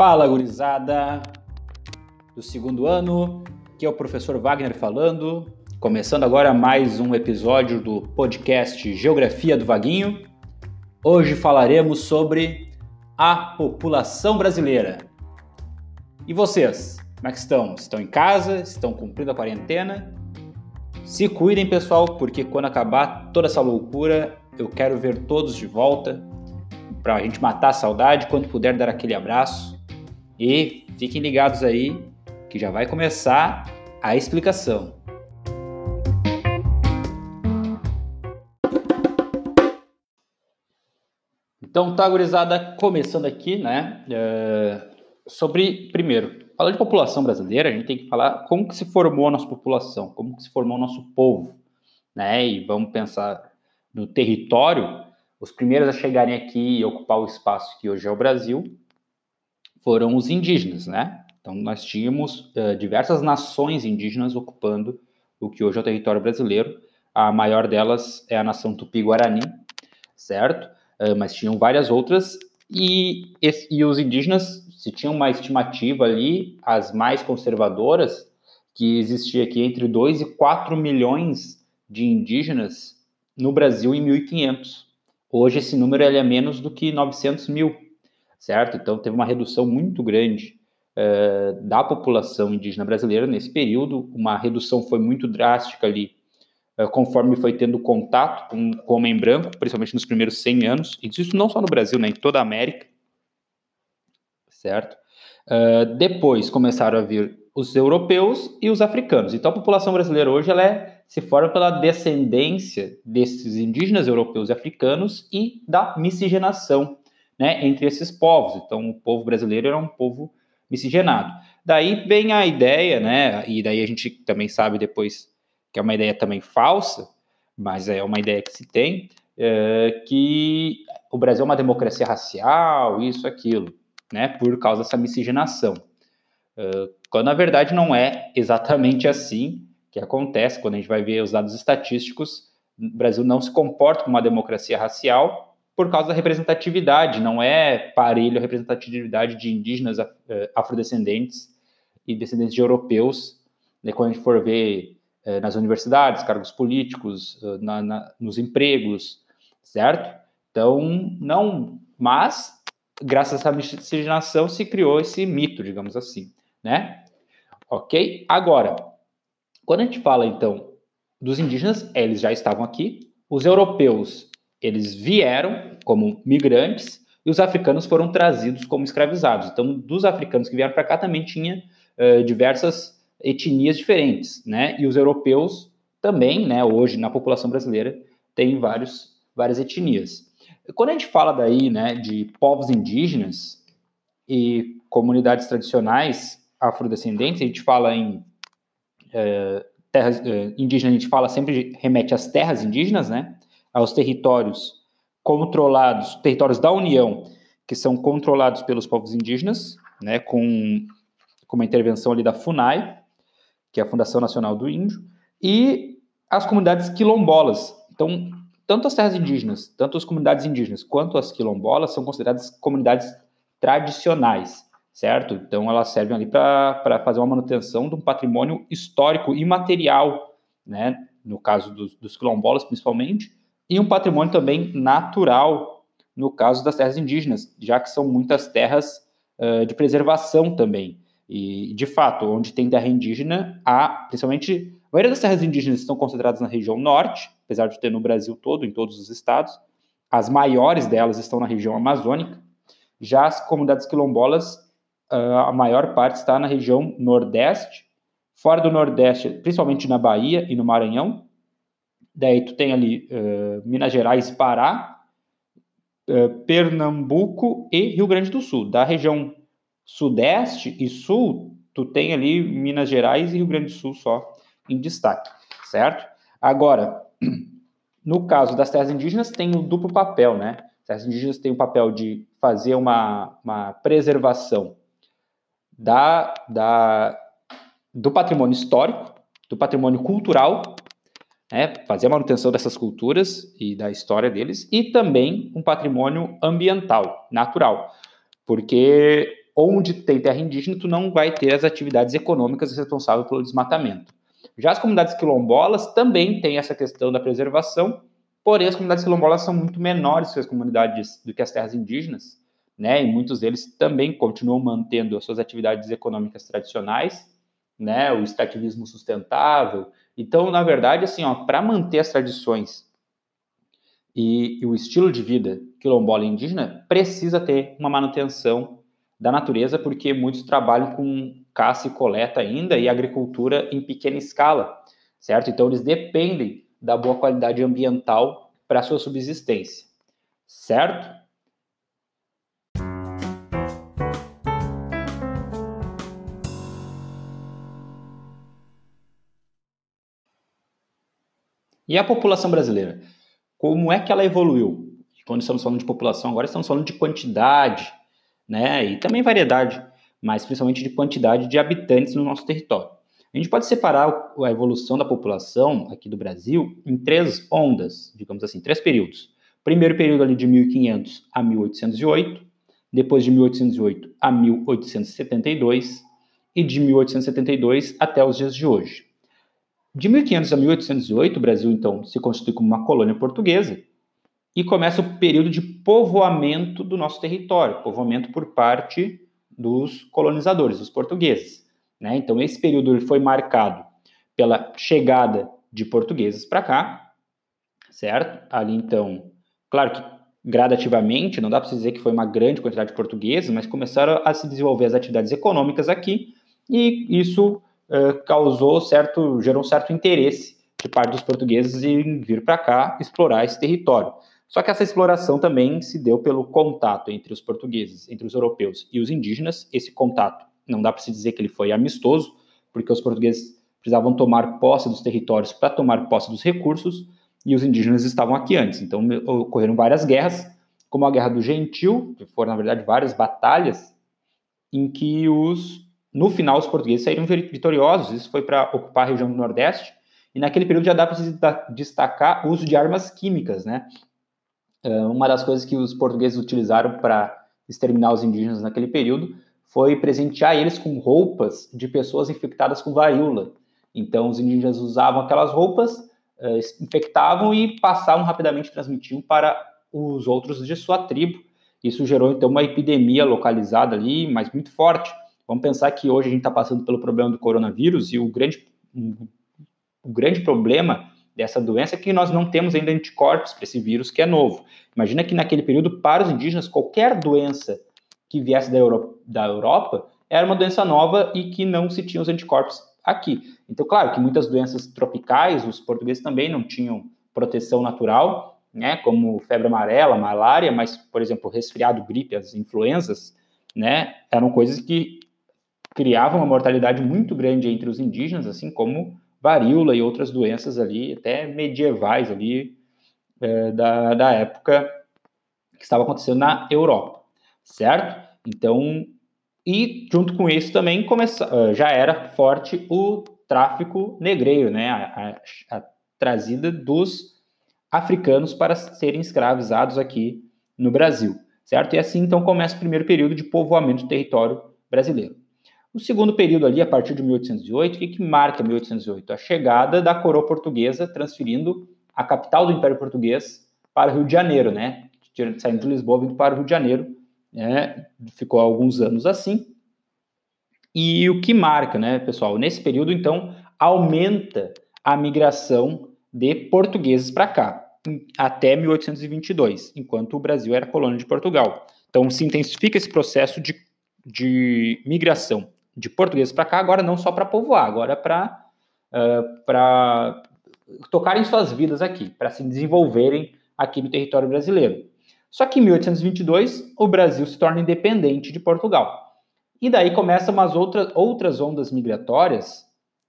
Fala, gurizada do segundo ano, que é o professor Wagner falando, começando agora mais um episódio do podcast Geografia do Vaguinho. Hoje falaremos sobre a população brasileira. E vocês, como é que estão? Estão em casa? Estão cumprindo a quarentena? Se cuidem, pessoal, porque quando acabar toda essa loucura, eu quero ver todos de volta para a gente matar a saudade, quando puder dar aquele abraço. E fiquem ligados aí que já vai começar a explicação. Então, tá, gurizada, começando aqui, né? É, sobre, primeiro, falando de população brasileira, a gente tem que falar como que se formou a nossa população, como que se formou o nosso povo, né? E vamos pensar no território. Os primeiros a chegarem aqui e ocupar o espaço que hoje é o Brasil foram os indígenas, né? Então, nós tínhamos uh, diversas nações indígenas ocupando o que hoje é o território brasileiro. A maior delas é a nação Tupi-Guarani, certo? Uh, mas tinham várias outras. E, e os indígenas, se tinham uma estimativa ali, as mais conservadoras, que existia aqui entre 2 e 4 milhões de indígenas no Brasil em 1500. Hoje esse número é menos do que 900 mil certo? Então teve uma redução muito grande uh, da população indígena brasileira nesse período, uma redução foi muito drástica ali, uh, conforme foi tendo contato com, com o homem branco, principalmente nos primeiros 100 anos, e isso não só no Brasil, né, em toda a América, certo? Uh, depois começaram a vir os europeus e os africanos. Então a população brasileira hoje ela é, se forma pela descendência desses indígenas europeus e africanos e da miscigenação né, entre esses povos. Então, o povo brasileiro era um povo miscigenado. Daí vem a ideia, né, e daí a gente também sabe depois que é uma ideia também falsa, mas é uma ideia que se tem, é, que o Brasil é uma democracia racial, isso, aquilo, né, por causa dessa miscigenação. É, quando na verdade não é exatamente assim que acontece, quando a gente vai ver os dados estatísticos, o Brasil não se comporta como uma democracia racial, por causa da representatividade, não é parelho a representatividade de indígenas eh, afrodescendentes e descendentes de europeus, né, quando a gente for ver eh, nas universidades, cargos políticos, na, na, nos empregos, certo? Então, não, mas graças a essa miscigenação se criou esse mito, digamos assim, né? Ok? Agora, quando a gente fala então dos indígenas, eles já estavam aqui, os europeus eles vieram como migrantes e os africanos foram trazidos como escravizados. Então, dos africanos que vieram para cá também tinha uh, diversas etnias diferentes, né? E os europeus também, né? Hoje na população brasileira tem vários, várias etnias. Quando a gente fala daí, né, de povos indígenas e comunidades tradicionais afrodescendentes, a gente fala em uh, terras uh, indígenas, a gente fala sempre remete às terras indígenas, né? Aos territórios controlados, territórios da União, que são controlados pelos povos indígenas, né, com, com uma intervenção ali da FUNAI, que é a Fundação Nacional do Índio, e as comunidades quilombolas. Então, tanto as terras indígenas, tanto as comunidades indígenas quanto as quilombolas são consideradas comunidades tradicionais, certo? Então, elas servem ali para fazer uma manutenção de um patrimônio histórico e material, né? No caso dos, dos quilombolas, principalmente, e um patrimônio também natural, no caso das terras indígenas, já que são muitas terras uh, de preservação também. E, de fato, onde tem terra indígena, há, principalmente, a maioria das terras indígenas estão concentradas na região norte, apesar de ter no Brasil todo, em todos os estados. As maiores delas estão na região amazônica. Já as comunidades quilombolas, uh, a maior parte está na região nordeste, fora do nordeste, principalmente na Bahia e no Maranhão, Daí tu tem ali uh, Minas Gerais Pará, uh, Pernambuco e Rio Grande do Sul. Da região sudeste e sul, tu tem ali Minas Gerais e Rio Grande do Sul só em destaque, certo? Agora, no caso das terras indígenas, tem o duplo papel, né? As terras indígenas têm o papel de fazer uma, uma preservação da, da, do patrimônio histórico, do patrimônio cultural né, fazer a manutenção dessas culturas e da história deles, e também um patrimônio ambiental, natural, porque onde tem terra indígena, tu não vai ter as atividades econômicas responsáveis pelo desmatamento. Já as comunidades quilombolas também têm essa questão da preservação, porém as comunidades quilombolas são muito menores que as comunidades do que as terras indígenas, né? E muitos deles também continuam mantendo as suas atividades econômicas tradicionais, né? O extrativismo sustentável. Então, na verdade, assim, ó, para manter as tradições e, e o estilo de vida quilombola indígena, precisa ter uma manutenção da natureza, porque muitos trabalham com caça e coleta ainda e agricultura em pequena escala, certo? Então eles dependem da boa qualidade ambiental para sua subsistência, certo? E a população brasileira? Como é que ela evoluiu? Quando estamos falando de população, agora estamos falando de quantidade, né? E também variedade, mas principalmente de quantidade de habitantes no nosso território. A gente pode separar a evolução da população aqui do Brasil em três ondas, digamos assim, três períodos. Primeiro período ali de 1500 a 1808, depois de 1808 a 1872 e de 1872 até os dias de hoje. De 1500 a 1808, o Brasil então se constitui como uma colônia portuguesa e começa o período de povoamento do nosso território, povoamento por parte dos colonizadores, dos portugueses. Né? Então, esse período foi marcado pela chegada de portugueses para cá, certo? Ali, então, claro que gradativamente, não dá para dizer que foi uma grande quantidade de portugueses, mas começaram a se desenvolver as atividades econômicas aqui, e isso uh, causou certo, gerou um certo interesse de parte dos portugueses em vir para cá explorar esse território. Só que essa exploração também se deu pelo contato entre os portugueses, entre os europeus e os indígenas. Esse contato não dá para se dizer que ele foi amistoso, porque os portugueses precisavam tomar posse dos territórios para tomar posse dos recursos e os indígenas estavam aqui antes. Então ocorreram várias guerras, como a Guerra do Gentil, que foram na verdade várias batalhas em que os no final os portugueses saíram vitoriosos. Isso foi para ocupar a região do Nordeste. E naquele período já dá para se destacar o uso de armas químicas, né? Ah, uma das coisas que os portugueses utilizaram para exterminar os indígenas naquele período foi presentear eles com roupas de pessoas infectadas com varíola. Então, os indígenas usavam aquelas roupas, uh, infectavam e passavam rapidamente, transmitiam para os outros de sua tribo. Isso gerou, então, uma epidemia localizada ali, mas muito forte. Vamos pensar que hoje a gente está passando pelo problema do coronavírus e o grande, o grande problema dessa doença que nós não temos ainda anticorpos para esse vírus que é novo. Imagina que naquele período, para os indígenas, qualquer doença que viesse da Europa, da Europa era uma doença nova e que não se tinha os anticorpos aqui. Então, claro que muitas doenças tropicais, os portugueses também não tinham proteção natural, né, como febre amarela, malária, mas, por exemplo, resfriado, gripe, as influenzas, né, eram coisas que criavam uma mortalidade muito grande entre os indígenas, assim como varíola e outras doenças ali, até medievais ali, é, da, da época que estava acontecendo na Europa, certo? Então, e junto com isso também começa, é, já era forte o tráfico negreiro, né? A, a, a trazida dos africanos para serem escravizados aqui no Brasil, certo? E assim então começa o primeiro período de povoamento do território brasileiro. O segundo período ali, a partir de 1808, o que, que marca 1808? A chegada da coroa portuguesa transferindo a capital do Império Português para o Rio de Janeiro, né? Saindo de Lisboa, vindo para o Rio de Janeiro, né? Ficou alguns anos assim. E o que marca, né, pessoal? Nesse período, então, aumenta a migração de portugueses para cá, até 1822, enquanto o Brasil era colônia de Portugal. Então, se intensifica esse processo de, de migração de portugueses para cá, agora não só para povoar, agora para uh, tocarem suas vidas aqui, para se desenvolverem aqui no território brasileiro. Só que em 1822 o Brasil se torna independente de Portugal. E daí começam umas outras, outras ondas migratórias,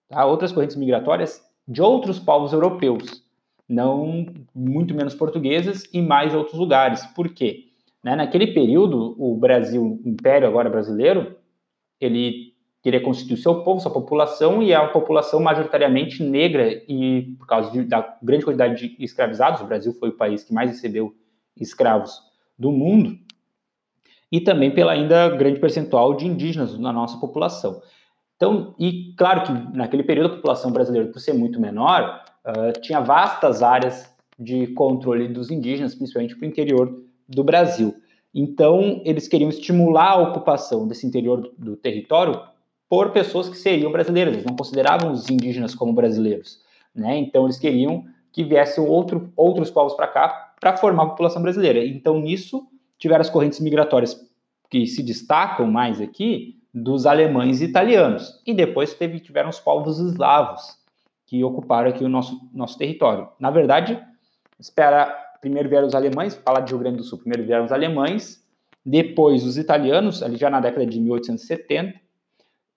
tá? outras correntes migratórias de outros povos europeus, não muito menos portugueses e mais outros lugares. Por quê? Né? Naquele período, o Brasil, o Império agora brasileiro, ele queria constituir seu povo, sua população, e uma população majoritariamente negra, e por causa de, da grande quantidade de escravizados, o Brasil foi o país que mais recebeu escravos do mundo, e também pela ainda grande percentual de indígenas na nossa população. Então, e claro que naquele período a população brasileira, por ser muito menor, uh, tinha vastas áreas de controle dos indígenas, principalmente para o interior do Brasil. Então, eles queriam estimular a ocupação desse interior do, do território por pessoas que seriam brasileiras, eles não consideravam os indígenas como brasileiros. Né? Então, eles queriam que viessem outro, outros povos para cá para formar a população brasileira. Então, nisso, tiveram as correntes migratórias que se destacam mais aqui dos alemães e italianos. E depois teve, tiveram os povos eslavos, que ocuparam aqui o nosso, nosso território. Na verdade, espera, primeiro vieram os alemães, falar de Rio Grande do Sul, primeiro vieram os alemães, depois os italianos, ali já na década de 1870,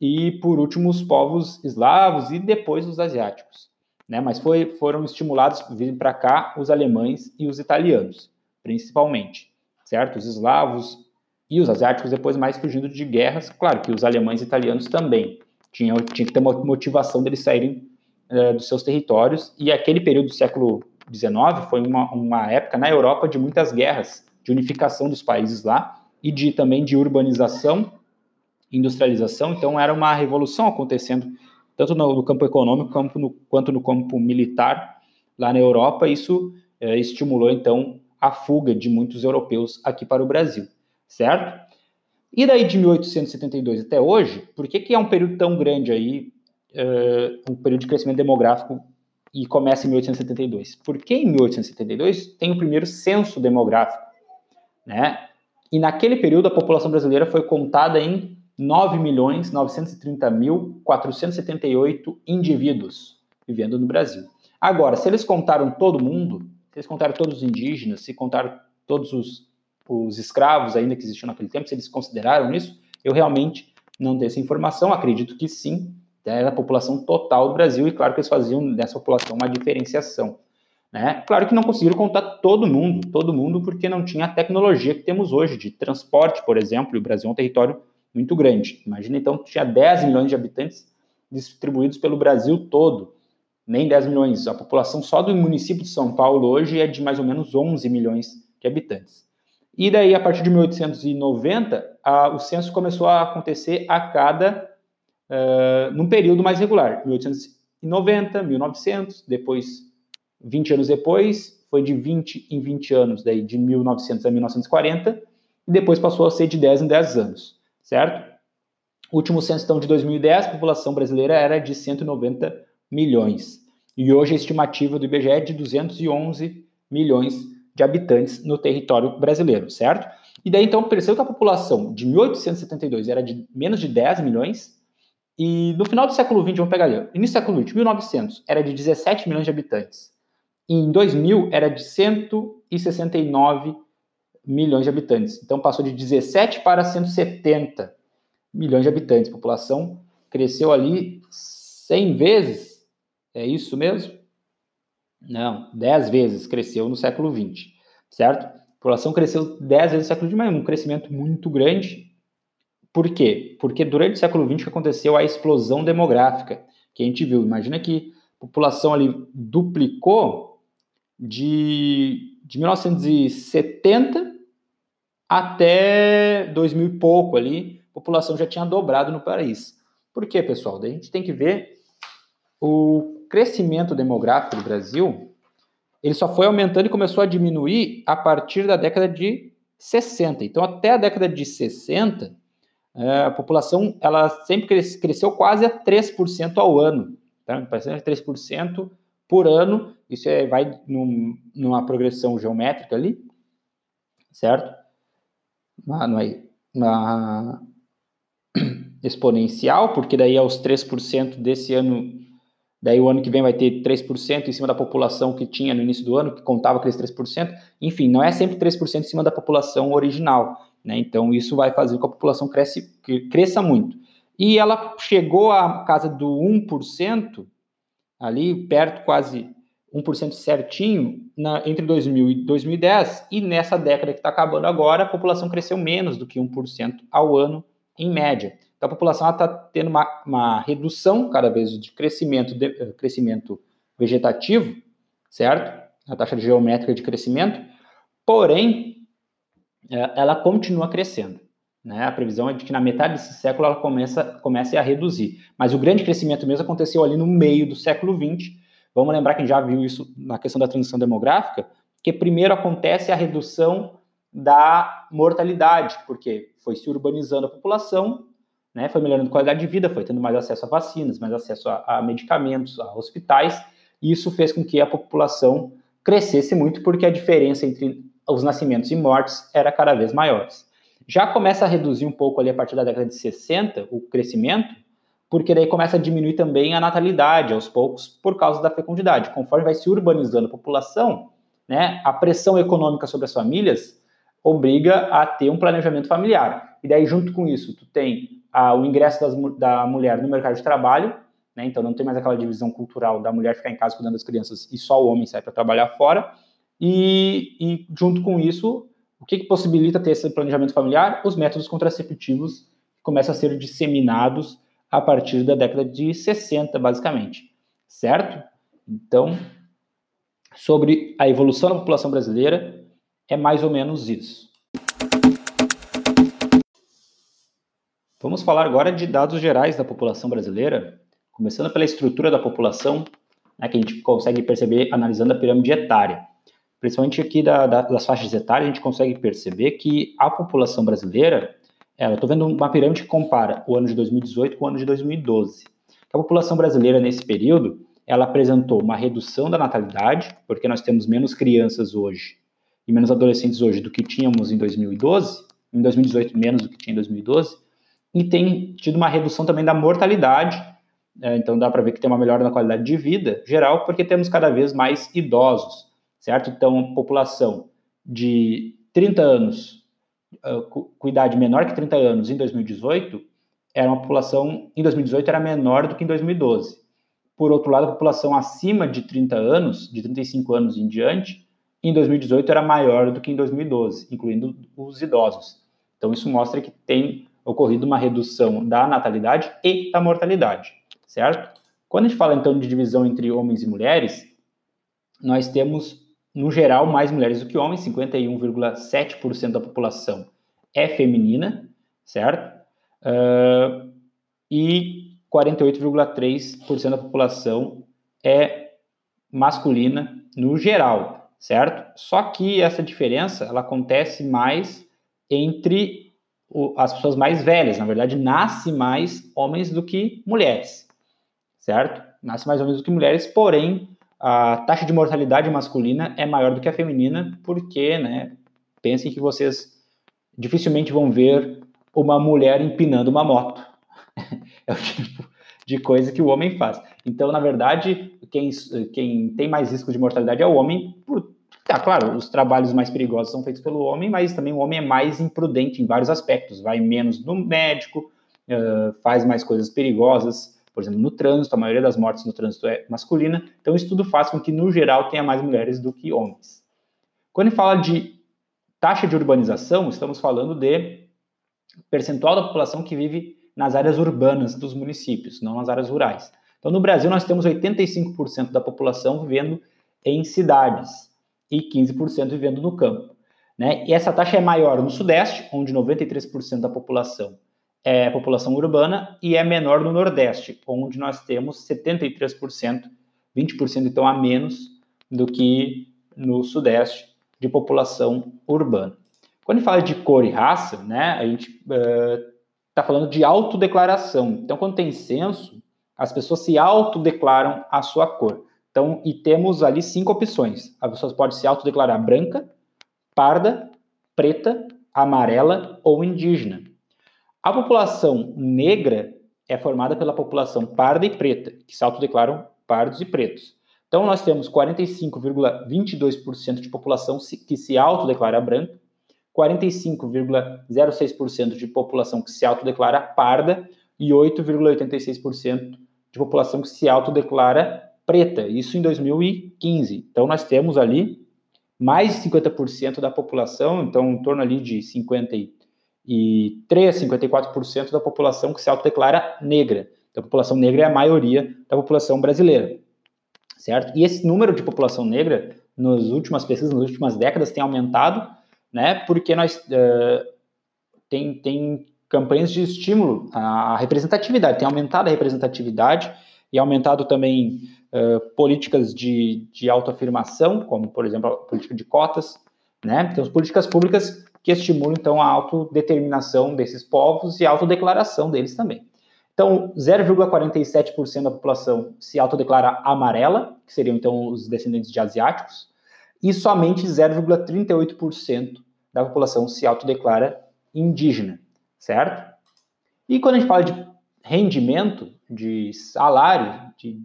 e por último os povos eslavos e depois os asiáticos. Né? Mas foi, foram estimulados vir para cá os alemães e os italianos, principalmente, certo? Os eslavos e os asiáticos depois mais fugindo de guerras, claro que os alemães e italianos também tinham tinha que ter uma motivação deles saírem é, dos seus territórios e aquele período do século XIX foi uma, uma época na Europa de muitas guerras, de unificação dos países lá e de também de urbanização, industrialização. Então era uma revolução acontecendo tanto no, campo econômico quanto no, quanto no, campo militar lá na Europa. Isso é, estimulou então a fuga de muitos europeus aqui para o Brasil, certo? E daí de 1872 até hoje, por que, que é um período tão grande aí, uh, um período de crescimento demográfico e começa em 1872? Porque em 1872 tem o primeiro censo demográfico, né? E naquele período a população brasileira foi contada em 9.930.478 indivíduos vivendo no Brasil. Agora, se eles contaram todo mundo, se eles contaram todos os indígenas, se contaram todos os, os escravos ainda que existiam naquele tempo, se eles consideraram isso, eu realmente não tenho essa informação, acredito que sim, era a população total do Brasil, e claro que eles faziam dessa população uma diferenciação. Né? Claro que não conseguiram contar todo mundo, todo mundo, porque não tinha a tecnologia que temos hoje de transporte, por exemplo, e o Brasil é um território muito grande. Imagina então que tinha 10 milhões de habitantes distribuídos pelo Brasil todo. Nem 10 milhões. A população só do município de São Paulo hoje é de mais ou menos 11 milhões de habitantes. E daí, a partir de 1890, a, o censo começou a acontecer a cada. Uh, num período mais regular. 1890, 1900, depois, 20 anos depois, foi de 20 em 20 anos, daí de 1900 a 1940, e depois passou a ser de 10 em 10 anos certo? Último censo então, de 2010, a população brasileira era de 190 milhões. E hoje a estimativa do IBGE é de 211 milhões de habitantes no território brasileiro, certo? E daí então percebeu que a população de 1872 era de menos de 10 milhões, e no final do século XX, vamos pegar ali, início do século XX, 1900, era de 17 milhões de habitantes. E em 2000 era de 169 milhões de habitantes. Então passou de 17 para 170 milhões de habitantes. A população cresceu ali 100 vezes. É isso mesmo? Não, 10 vezes cresceu no século 20, certo? A população cresceu 10 vezes no século XX, mas um crescimento muito grande. Por quê? Porque durante o século XX aconteceu a explosão demográfica que a gente viu. Imagina que a população ali duplicou de, de 1970 até 2000 e pouco ali, a população já tinha dobrado no país. Por quê, pessoal? Daí a gente tem que ver o crescimento demográfico do Brasil, ele só foi aumentando e começou a diminuir a partir da década de 60. Então, até a década de 60, é, a população ela sempre cresceu quase a 3% ao ano. Tá? 3% por ano, isso é, vai num, numa progressão geométrica ali, certo? Na, exponencial, porque daí aos 3% desse ano, daí o ano que vem vai ter 3% em cima da população que tinha no início do ano, que contava aqueles 3%. Enfim, não é sempre 3% em cima da população original. Né? Então, isso vai fazer com que a população cresce, cresça muito. E ela chegou à casa do 1%, ali perto quase 1% certinho na, entre 2000 e 2010, e nessa década que está acabando agora, a população cresceu menos do que 1% ao ano, em média. Então, a população está tendo uma, uma, redução cada vez de crescimento, de, eh, crescimento vegetativo, certo? A taxa geométrica de crescimento, porém, é, ela continua crescendo. Né? A previsão é de que na metade desse século ela começa, comece a reduzir. Mas o grande crescimento mesmo aconteceu ali no meio do século XX. Vamos lembrar que já viu isso na questão da transição demográfica, que primeiro acontece a redução da mortalidade, porque foi se urbanizando a população, né, foi melhorando a qualidade de vida, foi tendo mais acesso a vacinas, mais acesso a, a medicamentos, a hospitais, e isso fez com que a população crescesse muito, porque a diferença entre os nascimentos e mortes era cada vez maior. Já começa a reduzir um pouco ali a partir da década de 60 o crescimento, porque daí começa a diminuir também a natalidade aos poucos por causa da fecundidade. Conforme vai se urbanizando a população, né, a pressão econômica sobre as famílias obriga a ter um planejamento familiar. E daí, junto com isso, tu tem ah, o ingresso das, da mulher no mercado de trabalho, né, então não tem mais aquela divisão cultural da mulher ficar em casa cuidando das crianças e só o homem sai para trabalhar fora. E, e, junto com isso, o que, que possibilita ter esse planejamento familiar? Os métodos contraceptivos começam a ser disseminados a partir da década de 60, basicamente, certo? Então, sobre a evolução da população brasileira, é mais ou menos isso. Vamos falar agora de dados gerais da população brasileira, começando pela estrutura da população, né, que a gente consegue perceber analisando a pirâmide etária principalmente aqui da, da, das faixas etárias, a gente consegue perceber que a população brasileira, ela, estou vendo uma pirâmide que compara o ano de 2018 com o ano de 2012. A população brasileira nesse período, ela apresentou uma redução da natalidade, porque nós temos menos crianças hoje e menos adolescentes hoje do que tínhamos em 2012, em 2018 menos do que tinha em 2012, e tem tido uma redução também da mortalidade, é, então dá para ver que tem uma melhora na qualidade de vida geral, porque temos cada vez mais idosos certo? Então, população de 30 anos, com idade menor que 30 anos em 2018, era uma população, em 2018 era menor do que em 2012. Por outro lado, a população acima de 30 anos, de 35 anos em diante, em 2018 era maior do que em 2012, incluindo os idosos. Então, isso mostra que tem ocorrido uma redução da natalidade e da mortalidade, certo? Quando a gente fala, então, de divisão entre homens e mulheres, nós temos no geral, mais mulheres do que homens, 51,7% da população é feminina, certo? Uh, e 48,3% da população é masculina no geral, certo? Só que essa diferença ela acontece mais entre o, as pessoas mais velhas. Na verdade, nasce mais homens do que mulheres, certo? Nasce mais homens do que mulheres, porém a taxa de mortalidade masculina é maior do que a feminina, porque, né, pensem que vocês dificilmente vão ver uma mulher empinando uma moto. é o tipo de coisa que o homem faz. Então, na verdade, quem, quem tem mais risco de mortalidade é o homem. Por, tá, claro, os trabalhos mais perigosos são feitos pelo homem, mas também o homem é mais imprudente em vários aspectos. Vai menos no médico, faz mais coisas perigosas, por exemplo, no trânsito, a maioria das mortes no trânsito é masculina, então isso tudo faz com que, no geral, tenha mais mulheres do que homens. Quando ele fala de taxa de urbanização, estamos falando de percentual da população que vive nas áreas urbanas dos municípios, não nas áreas rurais. Então, no Brasil, nós temos 85% da população vivendo em cidades e 15% vivendo no campo. Né? E essa taxa é maior no Sudeste, onde 93% da população é população urbana e é menor no Nordeste, onde nós temos 73%, 20% então a menos do que no Sudeste de população urbana. Quando a gente fala de cor e raça, né, a gente está uh, falando de autodeclaração. Então, quando tem censo, as pessoas se autodeclaram a sua cor. Então, e temos ali cinco opções. A pessoa pode se autodeclarar branca, parda, preta, amarela ou indígena. A população negra é formada pela população parda e preta, que se autodeclaram pardos e pretos. Então, nós temos 45,22% de população que se autodeclara branca, 45,06% de população que se autodeclara parda e 8,86% de população que se autodeclara preta. Isso em 2015. Então, nós temos ali mais de 50% da população, então em torno ali de 50 e 3, 54% da população que se autodeclara negra. Então, a população negra é a maioria da população brasileira, certo? E esse número de população negra, nas últimas pesquisas, nas últimas décadas, tem aumentado, né? Porque nós, uh, tem, tem campanhas de estímulo à representatividade, tem aumentado a representatividade e aumentado também uh, políticas de, de autoafirmação, como, por exemplo, a política de cotas, né? Temos políticas públicas que estimulam, então, a autodeterminação desses povos e a autodeclaração deles também. Então, 0,47% da população se autodeclara amarela, que seriam, então, os descendentes de asiáticos, e somente 0,38% da população se autodeclara indígena, certo? E quando a gente fala de rendimento, de salário, de,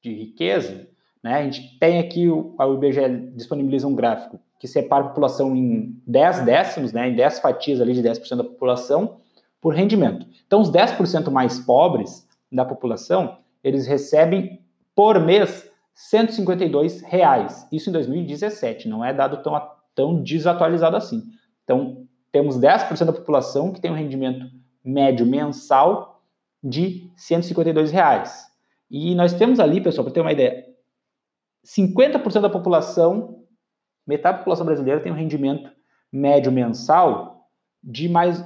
de riqueza, né, a gente tem aqui, a IBGE disponibiliza um gráfico que separa a população em 10 décimos, né, em 10 fatias ali de 10% da população, por rendimento. Então, os 10% mais pobres da população, eles recebem por mês 152 reais. Isso em 2017, não é dado tão, tão desatualizado assim. Então, temos 10% da população que tem um rendimento médio mensal de 152 reais. E nós temos ali, pessoal, para ter uma ideia, 50% da população, metade da população brasileira tem um rendimento médio mensal de mais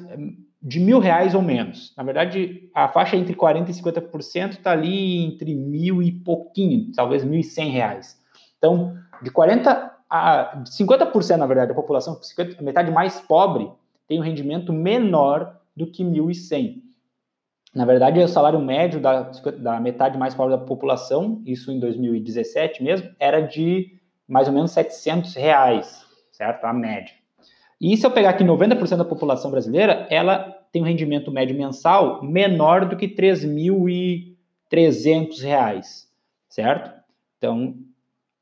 de mil reais ou menos. Na verdade, a faixa entre 40% e 50% está ali entre mil e pouquinho, talvez mil e cem reais. Então, de 40 a 50%, na verdade, da população, 50, a metade mais pobre, tem um rendimento menor do que 1.100. Na verdade, o salário médio da, da metade mais pobre da população, isso em 2017 mesmo, era de mais ou menos 700 reais, certo? A média. E se eu pegar aqui 90% da população brasileira, ela tem um rendimento médio mensal menor do que R$ 3.300, certo? Então,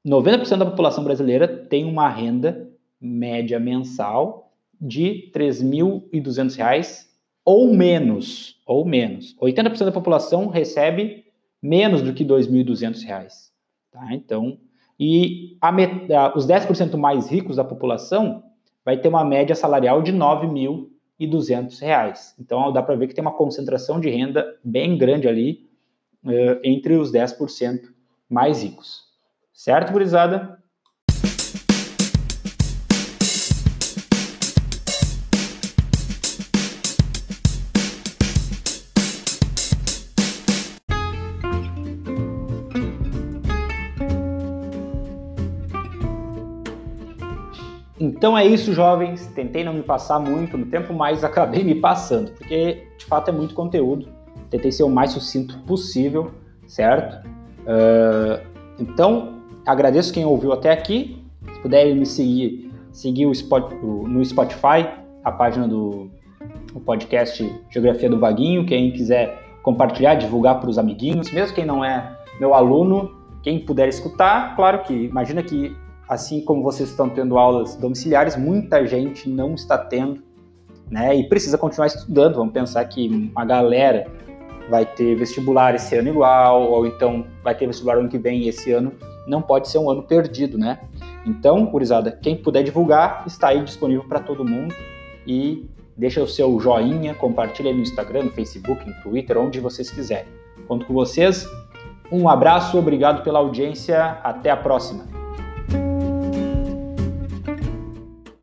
90% da população brasileira tem uma renda média mensal de R$ 3.200 ou menos, ou menos. 80% da população recebe menos do que R$ 2.200, tá? Então, e a, os 10% mais ricos da população vai ter uma média salarial de R$ 9.200. Então, dá para ver que tem uma concentração de renda bem grande ali uh, entre os 10% mais ricos. Certo, gurizada? Então é isso, jovens. Tentei não me passar muito no tempo, mas acabei me passando, porque de fato é muito conteúdo. Tentei ser o mais sucinto possível, certo? Uh, então, agradeço quem ouviu até aqui. Se puderem me seguir, seguir o Spot, o, no Spotify, a página do podcast Geografia do Vaguinho. Quem quiser compartilhar, divulgar para os amiguinhos, mesmo quem não é meu aluno, quem puder escutar, claro que imagina que assim como vocês estão tendo aulas domiciliares, muita gente não está tendo, né? E precisa continuar estudando. Vamos pensar que uma galera vai ter vestibular esse ano igual, ou então vai ter vestibular ano que vem e esse ano não pode ser um ano perdido, né? Então, gurizada, quem puder divulgar, está aí disponível para todo mundo e deixa o seu joinha, compartilha no Instagram, no Facebook, no Twitter, onde vocês quiserem. Conto com vocês. Um abraço, obrigado pela audiência, até a próxima.